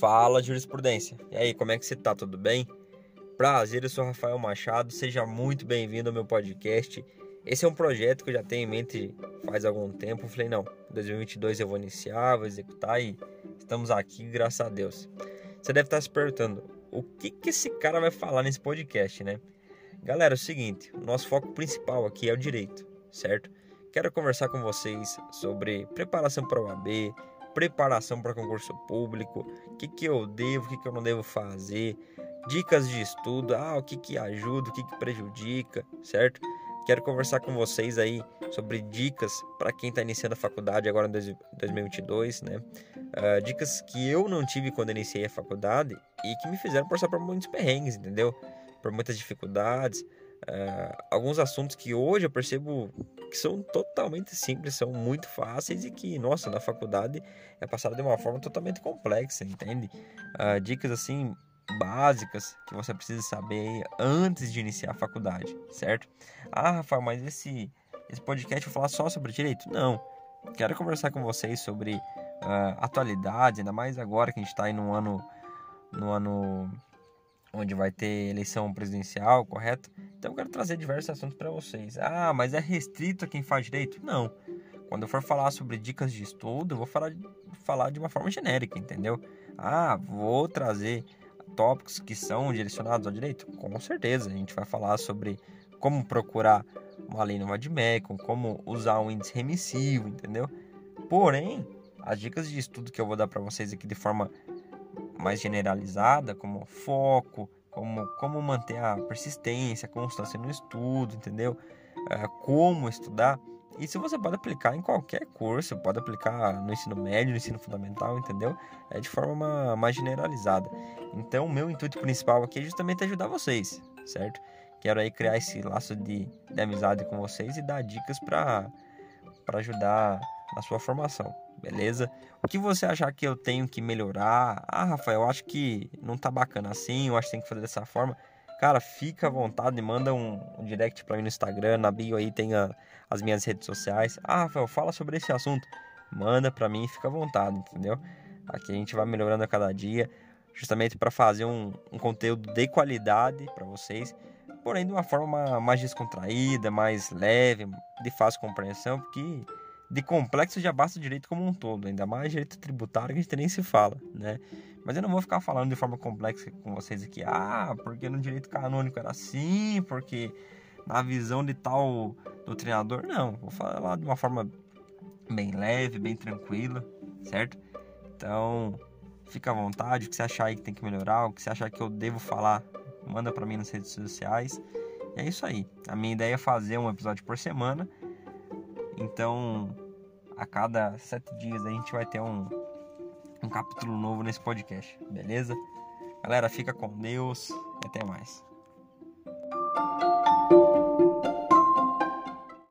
Fala jurisprudência. E aí, como é que você tá? Tudo bem? Prazer, eu sou Rafael Machado. Seja muito bem-vindo ao meu podcast. Esse é um projeto que eu já tenho em mente faz algum tempo. Eu falei, não, 2022 eu vou iniciar, vou executar e estamos aqui, graças a Deus. Você deve estar se perguntando, o que que esse cara vai falar nesse podcast, né? Galera, é o seguinte, o nosso foco principal aqui é o direito, certo? Quero conversar com vocês sobre preparação para o AB, preparação para concurso público, o que, que eu devo, o que, que eu não devo fazer, dicas de estudo, ah, o que, que ajuda, o que, que prejudica, certo? Quero conversar com vocês aí sobre dicas para quem está iniciando a faculdade agora em 2022, né? Uh, dicas que eu não tive quando iniciei a faculdade e que me fizeram passar por muitos perrengues, entendeu? Por muitas dificuldades, uh, alguns assuntos que hoje eu percebo que são totalmente simples, são muito fáceis e que, nossa, na faculdade é passado de uma forma totalmente complexa, entende? Uh, dicas assim básicas que você precisa saber antes de iniciar a faculdade, certo? Ah, Rafael, mas esse, esse podcast vai falar só sobre direito? Não. Quero conversar com vocês sobre uh, atualidades, ainda mais agora que a gente está aí no ano, no ano onde vai ter eleição presidencial, correto? Então eu quero trazer diversos assuntos para vocês. Ah, mas é restrito a quem faz direito? Não. Quando eu for falar sobre dicas de estudo, eu vou falar, falar de uma forma genérica, entendeu? Ah, vou trazer tópicos que são direcionados ao direito? Com certeza, a gente vai falar sobre como procurar uma lei no Vadmecum, como usar um índice remissivo, entendeu? Porém, as dicas de estudo que eu vou dar para vocês aqui de forma mais generalizada, como foco, como, como manter a persistência, a constância no estudo, entendeu? É, como estudar. Isso você pode aplicar em qualquer curso, pode aplicar no ensino médio, no ensino fundamental, entendeu? É de forma mais generalizada. Então, o meu intuito principal aqui é justamente ajudar vocês, certo? Quero aí criar esse laço de, de amizade com vocês e dar dicas para ajudar na sua formação beleza? O que você achar que eu tenho que melhorar? Ah, Rafael, eu acho que não tá bacana assim, eu acho que tem que fazer dessa forma. Cara, fica à vontade, manda um, um direct para mim no Instagram, na bio aí tem a, as minhas redes sociais. Ah, Rafael, fala sobre esse assunto. Manda para mim, fica à vontade, entendeu? Aqui a gente vai melhorando a cada dia, justamente para fazer um, um conteúdo de qualidade para vocês, porém de uma forma mais descontraída, mais leve, de fácil compreensão, porque de complexo já basta direito como um todo, ainda mais direito tributário que a gente nem se fala, né? Mas eu não vou ficar falando de forma complexa com vocês aqui, ah, porque no direito canônico era assim, porque na visão de tal doutrinador, não. Vou falar de uma forma bem leve, bem tranquila, certo? Então, fica à vontade, o que você achar aí que tem que melhorar, o que você achar que eu devo falar, manda para mim nas redes sociais. E é isso aí. A minha ideia é fazer um episódio por semana então, a cada sete dias a gente vai ter um, um capítulo novo nesse podcast, beleza? Galera, fica com Deus até mais.